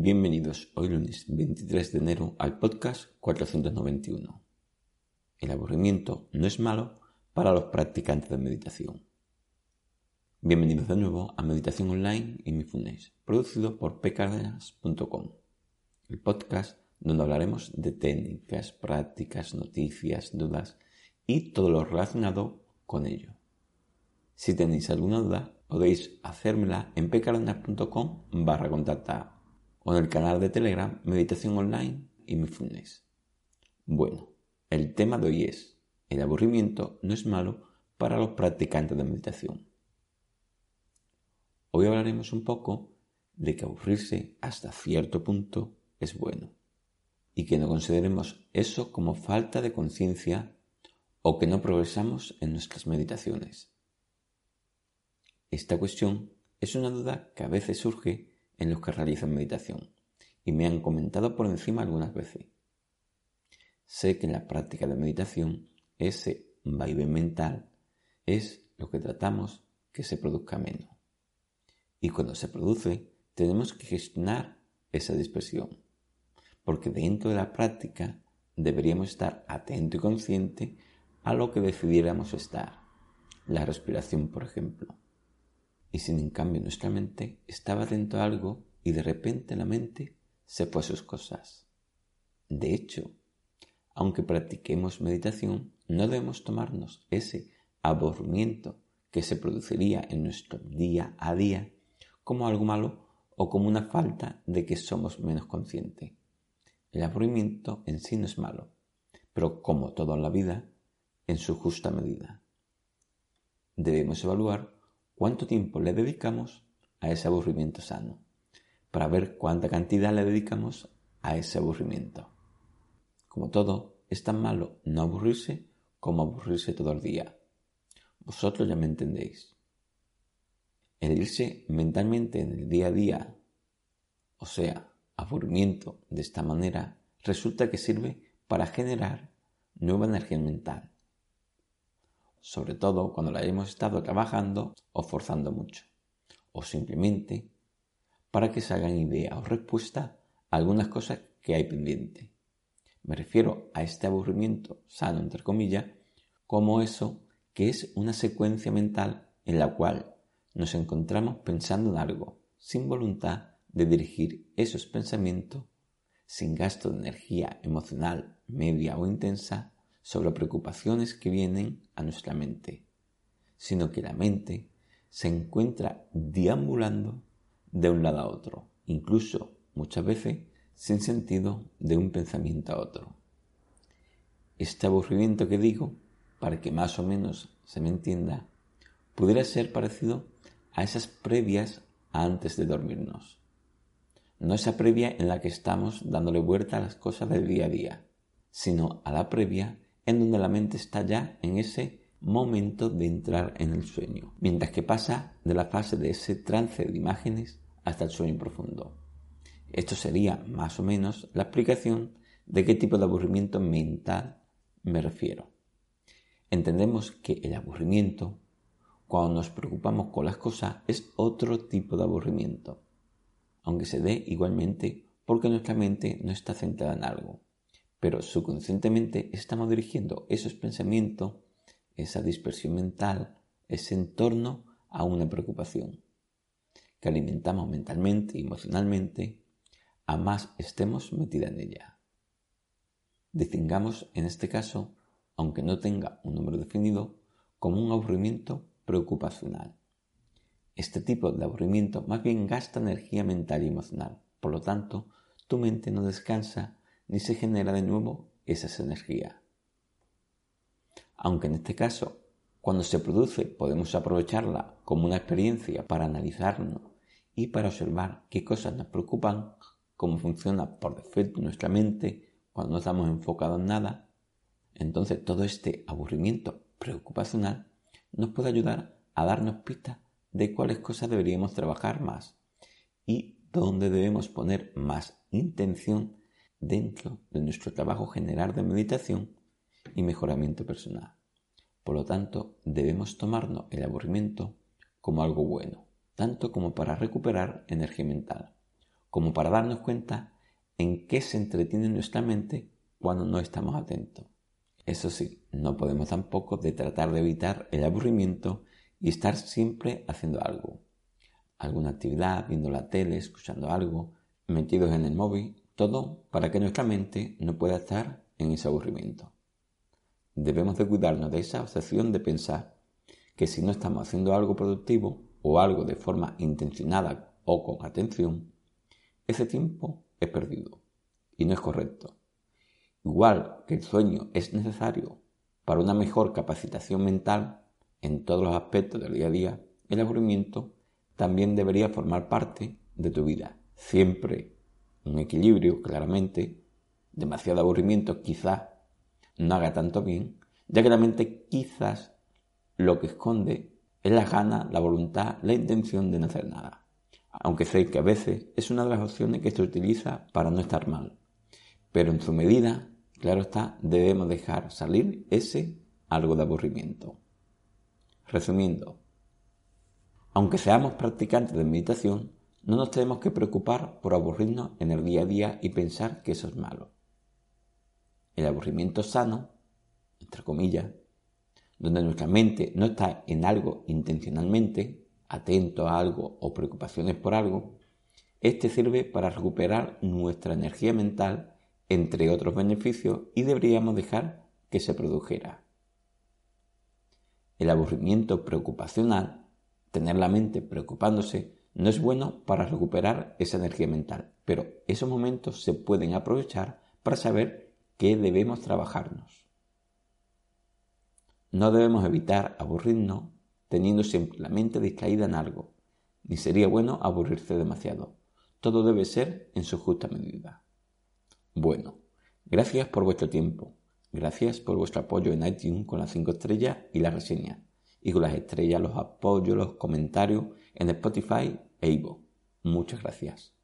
Bienvenidos hoy lunes 23 de enero al podcast 491. El aburrimiento no es malo para los practicantes de meditación. Bienvenidos de nuevo a Meditación Online y Mindfulness, producido por pcardenas.com, el podcast donde hablaremos de técnicas, prácticas, noticias, dudas y todo lo relacionado con ello. Si tenéis alguna duda, podéis hacérmela en pcardenas.com barra contactar o en el canal de Telegram Meditación Online y Mindfulness. Bueno, el tema de hoy es, el aburrimiento no es malo para los practicantes de meditación. Hoy hablaremos un poco de que aburrirse hasta cierto punto es bueno y que no consideremos eso como falta de conciencia o que no progresamos en nuestras meditaciones. Esta cuestión es una duda que a veces surge en los que realizan meditación y me han comentado por encima algunas veces. Sé que en la práctica de meditación ese vaivén mental es lo que tratamos que se produzca menos. Y cuando se produce tenemos que gestionar esa dispersión, porque dentro de la práctica deberíamos estar atento y consciente a lo que decidiéramos estar, la respiración por ejemplo y sin en cambio nuestra mente estaba atento a algo y de repente la mente se fue a sus cosas. De hecho, aunque practiquemos meditación, no debemos tomarnos ese aburrimiento que se produciría en nuestro día a día como algo malo o como una falta de que somos menos conscientes. El aburrimiento en sí no es malo, pero como todo en la vida, en su justa medida. Debemos evaluar cuánto tiempo le dedicamos a ese aburrimiento sano, para ver cuánta cantidad le dedicamos a ese aburrimiento. Como todo, es tan malo no aburrirse como aburrirse todo el día. Vosotros ya me entendéis. El irse mentalmente en el día a día, o sea, aburrimiento de esta manera, resulta que sirve para generar nueva energía mental sobre todo cuando la hemos estado trabajando o forzando mucho, o simplemente para que se hagan idea o respuesta a algunas cosas que hay pendiente. Me refiero a este aburrimiento sano, entre comillas, como eso que es una secuencia mental en la cual nos encontramos pensando en algo, sin voluntad de dirigir esos pensamientos, sin gasto de energía emocional media o intensa, sobre preocupaciones que vienen a nuestra mente, sino que la mente se encuentra deambulando de un lado a otro, incluso muchas veces sin sentido de un pensamiento a otro. Este aburrimiento que digo, para que más o menos se me entienda, pudiera ser parecido a esas previas antes de dormirnos. No esa previa en la que estamos dándole vuelta a las cosas del día a día, sino a la previa en donde la mente está ya en ese momento de entrar en el sueño, mientras que pasa de la fase de ese trance de imágenes hasta el sueño profundo. Esto sería más o menos la explicación de qué tipo de aburrimiento mental me refiero. Entendemos que el aburrimiento, cuando nos preocupamos con las cosas, es otro tipo de aburrimiento, aunque se dé igualmente porque nuestra mente no está centrada en algo pero subconscientemente estamos dirigiendo esos pensamientos, esa dispersión mental, ese entorno a una preocupación que alimentamos mentalmente y emocionalmente a más estemos metida en ella. Distingamos en este caso, aunque no tenga un número definido, como un aburrimiento preocupacional. Este tipo de aburrimiento más bien gasta energía mental y emocional, por lo tanto, tu mente no descansa ni se genera de nuevo esa energía. Aunque en este caso, cuando se produce, podemos aprovecharla como una experiencia para analizarnos y para observar qué cosas nos preocupan, cómo funciona por defecto nuestra mente cuando no estamos enfocados en nada, entonces todo este aburrimiento preocupacional nos puede ayudar a darnos pistas de cuáles cosas deberíamos trabajar más y dónde debemos poner más intención dentro de nuestro trabajo general de meditación y mejoramiento personal. Por lo tanto, debemos tomarnos el aburrimiento como algo bueno, tanto como para recuperar energía mental, como para darnos cuenta en qué se entretiene nuestra mente cuando no estamos atentos. Eso sí, no podemos tampoco de tratar de evitar el aburrimiento y estar siempre haciendo algo. Alguna actividad, viendo la tele, escuchando algo, metidos en el móvil, todo para que nuestra mente no pueda estar en ese aburrimiento. Debemos de cuidarnos de esa obsesión de pensar que si no estamos haciendo algo productivo o algo de forma intencionada o con atención, ese tiempo es perdido y no es correcto. Igual que el sueño es necesario para una mejor capacitación mental en todos los aspectos del día a día, el aburrimiento también debería formar parte de tu vida. Siempre un equilibrio, claramente. Demasiado aburrimiento quizás no haga tanto bien, ya que la mente quizás lo que esconde es la gana, la voluntad, la intención de no hacer nada. Aunque sé que a veces es una de las opciones que se utiliza para no estar mal. Pero en su medida, claro está, debemos dejar salir ese algo de aburrimiento. Resumiendo, aunque seamos practicantes de meditación, no nos tenemos que preocupar por aburrirnos en el día a día y pensar que eso es malo. El aburrimiento sano, entre comillas, donde nuestra mente no está en algo intencionalmente, atento a algo o preocupaciones por algo, este sirve para recuperar nuestra energía mental, entre otros beneficios, y deberíamos dejar que se produjera. El aburrimiento preocupacional, tener la mente preocupándose, no es bueno para recuperar esa energía mental, pero esos momentos se pueden aprovechar para saber qué debemos trabajarnos. No debemos evitar aburrirnos teniendo siempre la mente distraída en algo, ni sería bueno aburrirse demasiado. Todo debe ser en su justa medida. Bueno, gracias por vuestro tiempo. Gracias por vuestro apoyo en iTunes con las 5 estrellas y las reseñas. Y con las estrellas, los apoyos, los comentarios en Spotify e Ivo. Muchas gracias.